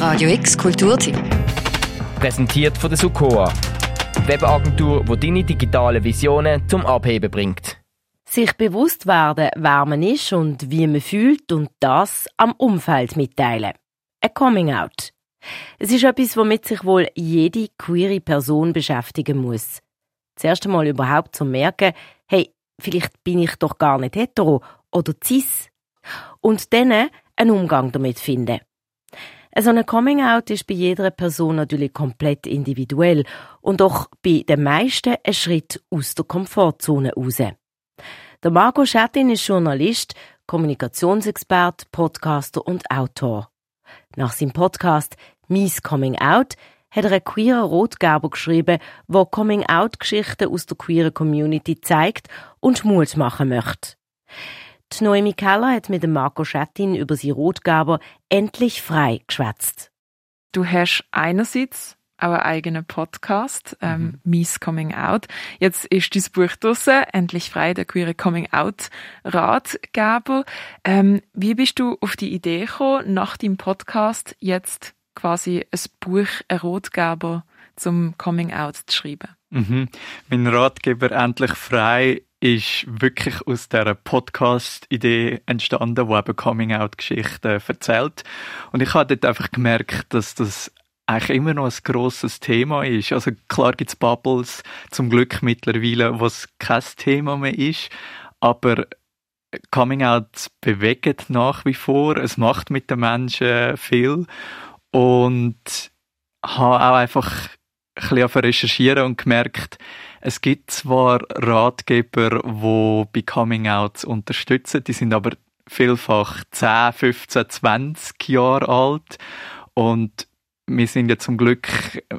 Radio X Kulturteam. Präsentiert von der Sukoa. Webagentur, die deine digitalen Visionen zum Abheben bringt. Sich bewusst werden, wer man ist und wie man fühlt und das am Umfeld mitteilen. Ein Coming Out. Es ist etwas, womit sich wohl jede queere Person beschäftigen muss. Zuerst einmal überhaupt zu merken, hey, vielleicht bin ich doch gar nicht hetero oder cis. Und dann einen Umgang damit finden. So ein Coming-out ist bei jeder Person natürlich komplett individuell und doch bei den meisten ein Schritt aus der Komfortzone raus. Der Marco Schettin ist Journalist, Kommunikationsexpert, Podcaster und Autor. Nach seinem Podcast «Mies Coming Out» hat er einen queeren Rotgerber geschrieben, wo Coming-out-Geschichten aus der queeren Community zeigt und Mut machen möchte. Die Noemi Keller hat mit dem Marco Schettin über sie Rotgaber endlich frei geschwätzt. Du hast einerseits auch einen eigenen Podcast, ähm, mhm. Mies Coming Out. Jetzt ist dieses Buch draussen, endlich frei, der queere Coming Out Ratgeber. Ähm, wie bist du auf die Idee gekommen, nach dem Podcast jetzt quasi ein Buch, ein Ratgeber zum Coming Out zu schreiben? Mhm. Mein Ratgeber endlich frei ist wirklich aus der Podcast-Idee entstanden, wo eben Coming-out-Geschichten erzählt. Und ich habe dort einfach gemerkt, dass das eigentlich immer noch ein grosses Thema ist. Also klar gibt's Bubbles, zum Glück mittlerweile, was kein Thema mehr ist, aber Coming Out bewegt nach wie vor, es macht mit den Menschen viel und habe auch einfach ein bisschen recherchieren und gemerkt, es gibt zwar Ratgeber, die bei Coming Outs unterstützen, die sind aber vielfach 10, 15, 20 Jahre alt und wir sind ja zum Glück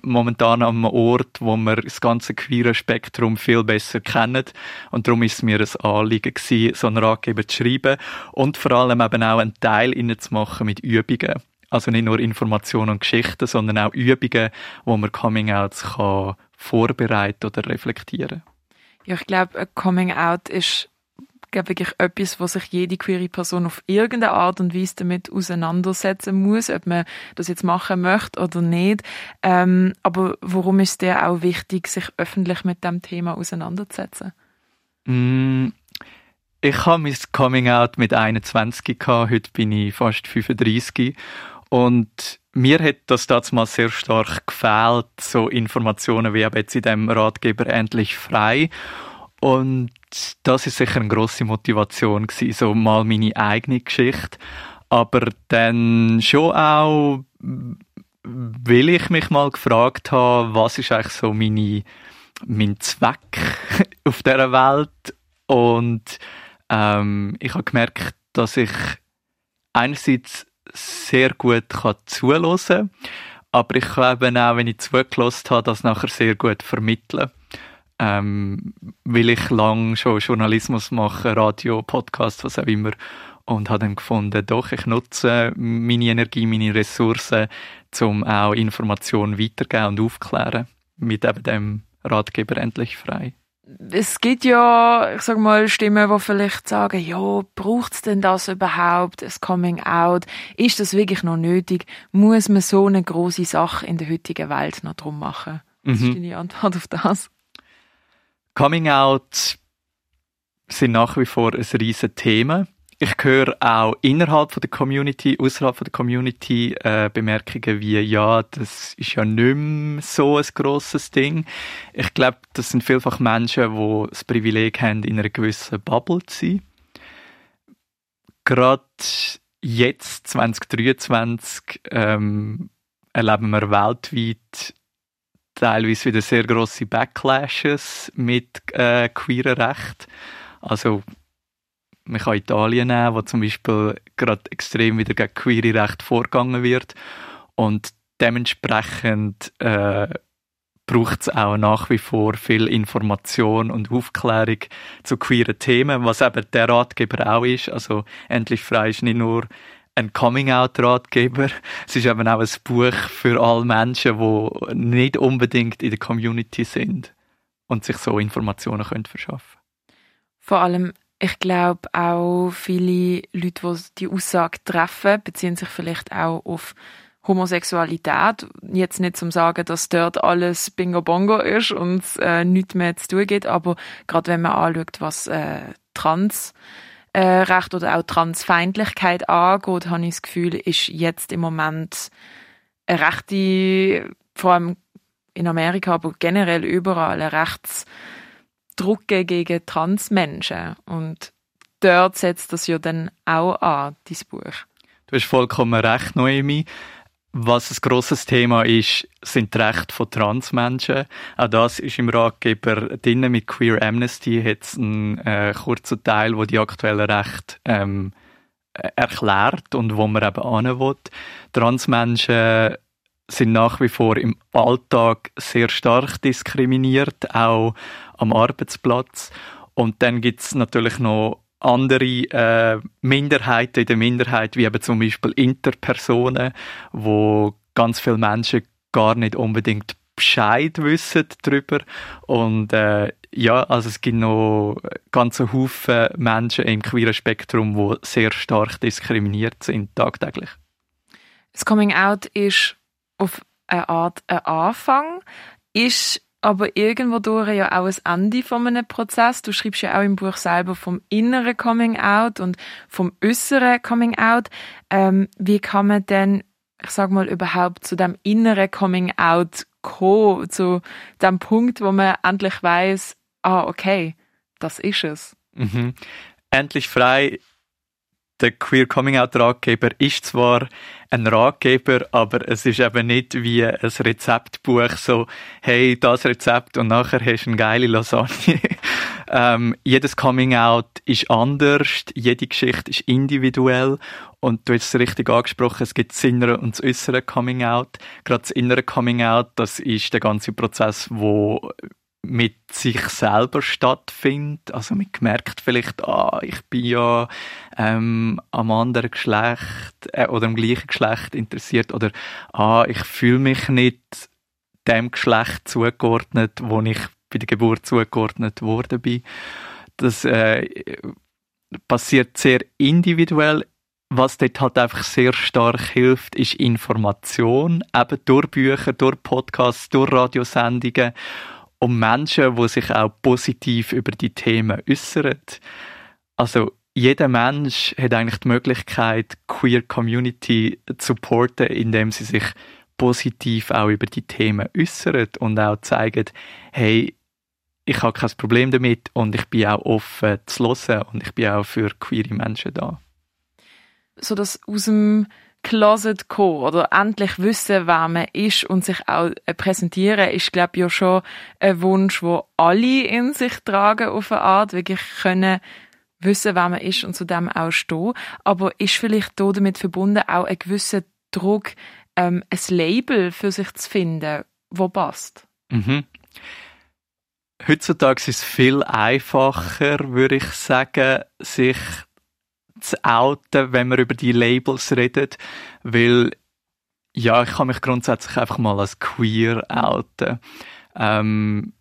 momentan am Ort, wo wir das ganze queere Spektrum viel besser kennen. Und darum ist es mir ein Anliegen gewesen, so einen Ratgeber zu schreiben und vor allem eben auch einen Teil zu machen mit Übungen. Also nicht nur Informationen und Geschichten, sondern auch Übungen, wo man Coming-outs vorbereiten oder reflektieren. Ja, ich glaube, ein Coming Out ist glaube wirklich etwas, wo sich jede queere Person auf irgendeine Art und Weise damit auseinandersetzen muss, ob man das jetzt machen möchte oder nicht. Ähm, aber warum ist es dir auch wichtig, sich öffentlich mit dem Thema auseinanderzusetzen? Mm, ich habe mein Coming Out mit 21 gehabt, heute bin ich fast 35 und mir hat das damals sehr stark gefehlt, so Informationen wie jetzt in dem Ratgeber endlich frei. Und das ist sicher eine grosse Motivation gewesen, so mal meine eigene Geschichte. Aber dann schon auch, weil ich mich mal gefragt habe, was ist eigentlich so meine, mein Zweck auf dieser Welt? Und ähm, ich habe gemerkt, dass ich einerseits sehr gut kann zuhören aber ich kann eben auch, wenn ich zugelassen habe, das nachher sehr gut vermitteln. Ähm, weil ich lang schon Journalismus mache, Radio, Podcast, was auch immer. Und habe dann gefunden, doch, ich nutze meine Energie, meine Ressourcen, um auch Informationen weiterzugeben und aufzuklären. Mit eben dem Ratgeber endlich frei es gibt ja, ich sag mal, Stimmen, die vielleicht sagen, ja, braucht's denn das überhaupt, das Coming Out? Ist das wirklich noch nötig? Muss man so eine große Sache in der heutigen Welt noch drum machen? Was mhm. ist deine Antwort auf das? Coming Out sind nach wie vor ein riesen Thema. Ich höre auch innerhalb von der Community, außerhalb von der Community äh, Bemerkungen wie, ja, das ist ja nicht mehr so ein grosses Ding. Ich glaube, das sind vielfach Menschen, die das Privileg haben, in einer gewissen Bubble zu sein. Gerade jetzt, 2023, ähm, erleben wir weltweit teilweise wieder sehr grosse Backlashes mit äh, queeren Recht. Also man kann Italien nehmen, wo zum Beispiel gerade extrem wieder gegen queere Recht vorgegangen wird. Und dementsprechend äh, braucht es auch nach wie vor viel Information und Aufklärung zu queeren Themen, was eben der Ratgeber auch ist. Also endlich frei ist nicht nur ein Coming-out-Ratgeber, es ist eben auch ein Buch für alle Menschen, die nicht unbedingt in der Community sind und sich so Informationen können verschaffen Vor allem ich glaube auch viele Leute, die die Aussage treffen, beziehen sich vielleicht auch auf Homosexualität. Jetzt nicht zum sagen, dass dort alles Bingo Bongo ist und äh, nichts mehr zu tun geht, aber gerade wenn man anschaut, was äh, Trans äh, Recht oder auch Transfeindlichkeit angeht, habe ich das Gefühl, ist jetzt im Moment eine rechte, vor allem in Amerika, aber generell überall, ein Rechtsdruck gegen Transmenschen. Und dort setzt das ja dann auch an, dieses Buch. Du hast vollkommen recht, Noemi. Was ein grosses Thema ist, sind die Rechte von Transmenschen. Auch das ist im Ratgeber drin. Mit Queer Amnesty hat es einen äh, kurzen Teil, wo die aktuellen Rechte ähm, erklärt und wo man eben hin will. Transmenschen sind nach wie vor im Alltag sehr stark diskriminiert, auch am Arbeitsplatz. Und dann gibt es natürlich noch andere äh, Minderheiten in der Minderheit, wie eben zum Beispiel Interpersonen, wo ganz viele Menschen gar nicht unbedingt Bescheid wissen darüber. Und äh, ja, also es gibt noch ganze Haufen Menschen im queeren Spektrum, die sehr stark diskriminiert sind tagtäglich. Das Coming Out ist auf eine Art ein Anfang, ist aber irgendwo durch ja auch ein Ende von einem Prozess. Du schreibst ja auch im Buch selber vom inneren Coming Out und vom äußeren Coming Out. Ähm, wie kann man denn, ich sag mal, überhaupt zu dem inneren Coming Out kommen, zu dem Punkt, wo man endlich weiß, ah, okay, das ist es. Mhm. Endlich frei der Queer Coming Out Ratgeber ist zwar ein Ratgeber, aber es ist eben nicht wie ein Rezeptbuch, so, hey, das Rezept und nachher hast du eine geile Lasagne. ähm, jedes Coming Out ist anders, jede Geschichte ist individuell und du hast es richtig angesprochen, es gibt das innere und das äußere Coming Out. Gerade das innere Coming Out, das ist der ganze Prozess, wo mit sich selber stattfindet. Also man merkt vielleicht, ah, ich bin ja ähm, am anderen Geschlecht äh, oder am gleichen Geschlecht interessiert oder ah, ich fühle mich nicht dem Geschlecht zugeordnet, wo ich bei der Geburt zugeordnet worden bin. Das äh, passiert sehr individuell. Was dort halt einfach sehr stark hilft, ist Information, eben durch Bücher, durch Podcasts, durch Radiosendungen um Menschen, die sich auch positiv über die Themen äußern. Also jeder Mensch hat eigentlich die Möglichkeit, Queer Community zu supporten, indem sie sich positiv auch über die Themen äußern und auch zeigen, hey, ich habe kein Problem damit und ich bin auch offen zu hören und ich bin auch für queere Menschen da. So dass aus dem Closet kommen oder endlich wissen, wer man ist und sich auch äh, präsentieren, ist, glaube ich, ja schon ein Wunsch, wo alle in sich tragen auf eine Art, wirklich können wissen, wer man ist und zu dem auch stehen. Aber ist vielleicht damit verbunden auch ein gewisser Druck, ähm, ein Label für sich zu finden, wo passt? Mhm. Heutzutage ist es viel einfacher, würde ich sagen, sich zu outen, wenn man über die Labels redet, weil ja, ich kann mich grundsätzlich einfach mal als queer outen. Ähm,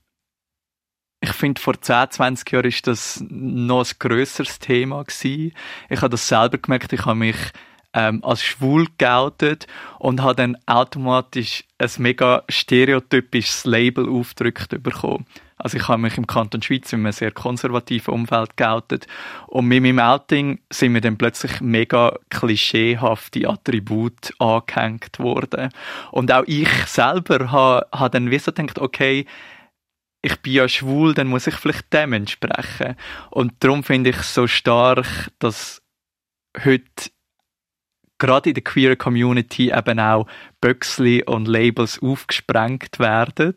ich finde, vor 10, 20 Jahren ist das noch ein grösseres Thema gewesen. Ich habe das selber gemerkt, ich habe mich ähm, als schwul geoutet und habe dann automatisch ein mega stereotypisches Label aufgedrückt bekommen. Also ich habe mich im Kanton Schweiz in einem sehr konservativen Umfeld geoutet und mit meinem Outing sind mir dann plötzlich mega klischeehafte Attribute angehängt worden. Und auch ich selber habe, habe dann wie so gedacht, okay, ich bin ja schwul, dann muss ich vielleicht dem entsprechen. Und darum finde ich es so stark, dass heute gerade in der queer Community eben auch Böxli und Labels aufgesprengt werden.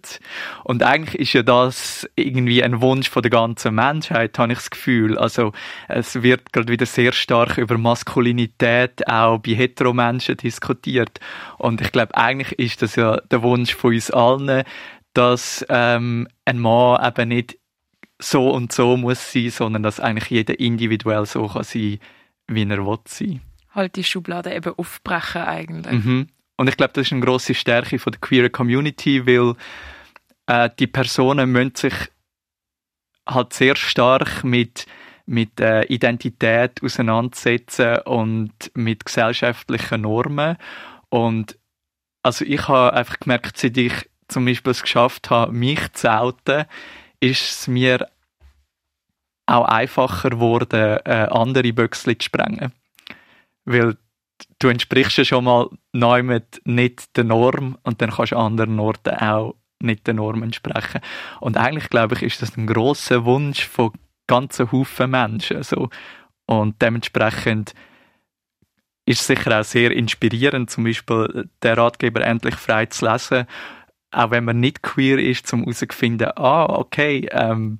Und eigentlich ist ja das irgendwie ein Wunsch von der ganzen Menschheit, habe ich das Gefühl. Also es wird gerade wieder sehr stark über Maskulinität auch bei Heteromenschen diskutiert. Und ich glaube, eigentlich ist das ja der Wunsch von uns allen, dass ähm, ein Mann eben nicht so und so muss sein, sondern dass eigentlich jeder individuell so kann sein, wie er will sein halt die Schublade eben aufbrechen eigentlich. Mhm. Und ich glaube, das ist eine grosse Stärke von der queer Community, weil äh, die Personen müssen sich halt sehr stark mit mit äh, Identität auseinandersetzen und mit gesellschaftlichen Normen und also ich habe einfach gemerkt, seit ich zum Beispiel es geschafft habe, mich zu outen, ist es mir auch einfacher geworden, äh, andere Büchse zu sprengen. Weil du entsprichst ja schon mal neu mit nicht der Norm und dann kannst du an anderen Orten auch nicht der Norm entsprechen. Und eigentlich glaube ich, ist das ein großer Wunsch von ganzen Haufen Menschen. So. Und dementsprechend ist es sicher auch sehr inspirierend, zum Beispiel der Ratgeber endlich frei zu lesen, auch wenn man nicht queer ist, zum herauszufinden, ah, okay, ähm,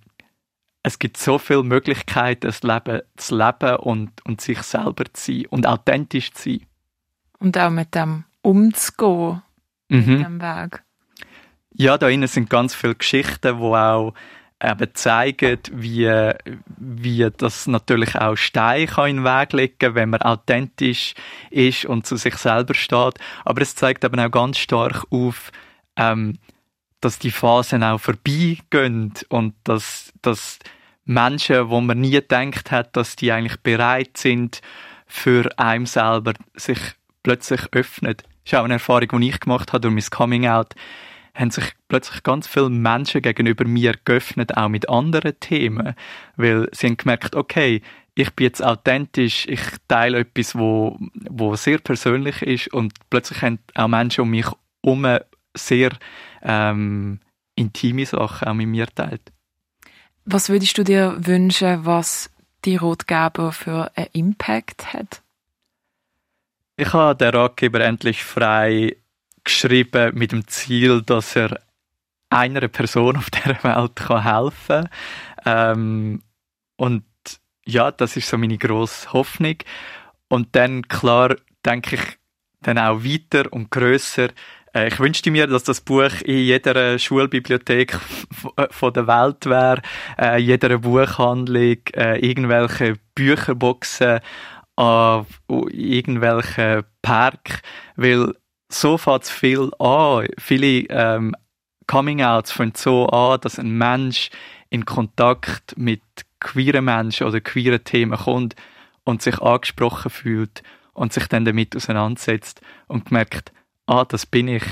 es gibt so viele Möglichkeiten, das Leben zu leben und, und sich selber zu sein und authentisch zu sein. Und auch mit dem umzugehen, mhm. mit dem Weg. Ja, da innen sind ganz viele Geschichten, wo auch eben zeigen, wie, wie das natürlich auch Stein kann in den Weg legen wenn man authentisch ist und zu sich selber steht. Aber es zeigt eben auch ganz stark auf, ähm, dass die Phasen auch vorbeigehen und dass, dass Menschen, wo man nie gedacht hat, dass die eigentlich bereit sind, für einen selber sich plötzlich öffnen. Das ist auch eine Erfahrung, die ich gemacht habe durch mein Coming Out. Haben sich plötzlich ganz viele Menschen gegenüber mir geöffnet, auch mit anderen Themen, weil sie haben gemerkt, okay, ich bin jetzt authentisch, ich teile etwas, wo, wo sehr persönlich ist. Und plötzlich haben auch Menschen um mich herum sehr ähm, intime Sachen auch mit mir teilt. Was würdest du dir wünschen, was die Rotgeber für einen Impact hat? Ich habe den Ratgeber endlich frei geschrieben mit dem Ziel, dass er einer Person auf der Welt kann helfen kann. Ähm, und ja, das ist so meine grosse Hoffnung. Und dann, klar, denke ich dann auch weiter und grösser. Äh, ich wünschte mir, dass das Buch in jeder Schulbibliothek von der Welt wäre, äh, jeder Buchhandlung, äh, irgendwelche Bücherboxen, äh, irgendwelche Park, weil so fängt viel an. Viele ähm, Coming-outs fangen so an, dass ein Mensch in Kontakt mit queeren Menschen oder queeren Themen kommt und sich angesprochen fühlt und sich dann damit auseinandersetzt und merkt, ah, das bin ich.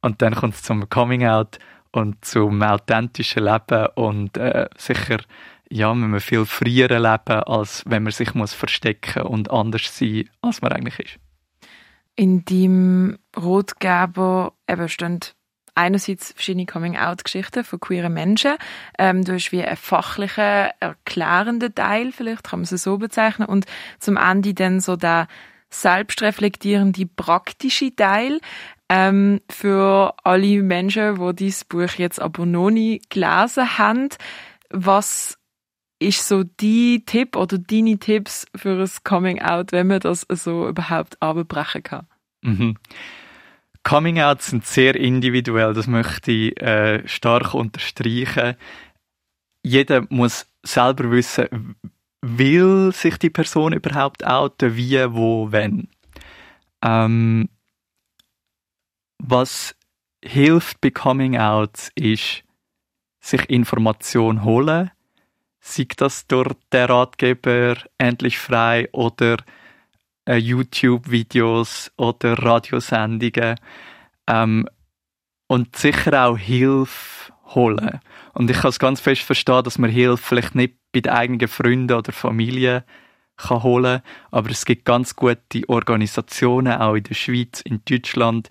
Und dann kommt es zum Coming-out und zum authentischen Leben und äh, sicher ja, wenn man viel früher leben, als wenn man sich muss verstecken und anders sein, als man eigentlich ist. In deinem Rotgeber eben stehen einerseits verschiedene Coming-out-Geschichten von queeren Menschen. Ähm, du hast wie einen fachlichen, erklärenden Teil, vielleicht kann man es so bezeichnen, und zum Ende dann so der selbstreflektierende, praktische Teil. Ähm, für alle Menschen, die dieses Buch jetzt aber noch nie gelesen haben, was ist so die Tipp oder deine Tipps für ein Coming Out, wenn man das so überhaupt abbrechen kann? Mhm. Coming Outs sind sehr individuell, das möchte ich äh, stark unterstreichen. Jeder muss selber wissen, will sich die Person überhaupt outen, wie, wo, wenn. Ähm, was hilft bei Coming Outs ist, sich Information holen, sei das durch den Ratgeber endlich frei oder äh, YouTube-Videos oder Radiosendungen ähm, und sicher auch Hilfe holen. Und ich kann es ganz fest verstehen, dass man Hilfe vielleicht nicht bei den eigenen Freunden oder Familie kann holen, aber es gibt ganz gute Organisationen auch in der Schweiz, in Deutschland,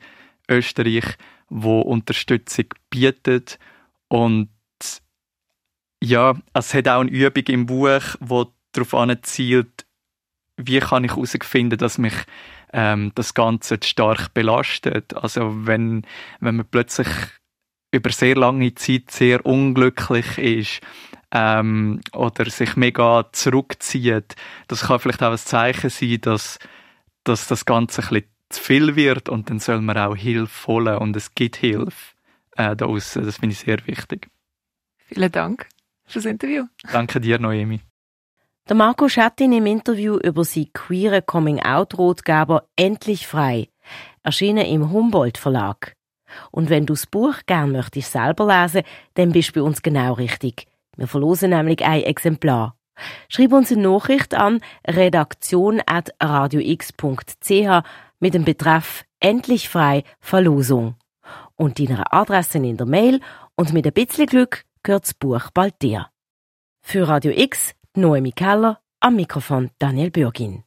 Österreich, wo Unterstützung bieten und ja, es hat auch eine Übung im Buch, wo darauf anzielt, wie kann ich herausfinden, dass mich ähm, das Ganze stark belastet. Also wenn, wenn man plötzlich über sehr lange Zeit sehr unglücklich ist ähm, oder sich mega zurückzieht, das kann vielleicht auch ein Zeichen sein, dass, dass das Ganze ein bisschen zu viel wird und dann soll man auch Hilfe holen und es gibt Hilfe äh, da außen. Das finde ich sehr wichtig. Vielen Dank fürs Interview. Danke dir, Noemi. Der Marco Schattin im Interview über sie queere Coming-out-Rotgeber Endlich frei, erschienen im Humboldt Verlag. Und wenn du das Buch gern möchtest selber lesen, dann bist du bei uns genau richtig. Wir verlosen nämlich ein Exemplar. Schreib uns eine Nachricht an redaktion.radiox.ch mit dem Betreff Endlich frei Verlosung und deiner Adresse in der Mail und mit ein bisschen Glück gehört das Buch bald dir. Für Radio X, Noemi Keller, am Mikrofon Daniel Bürgin.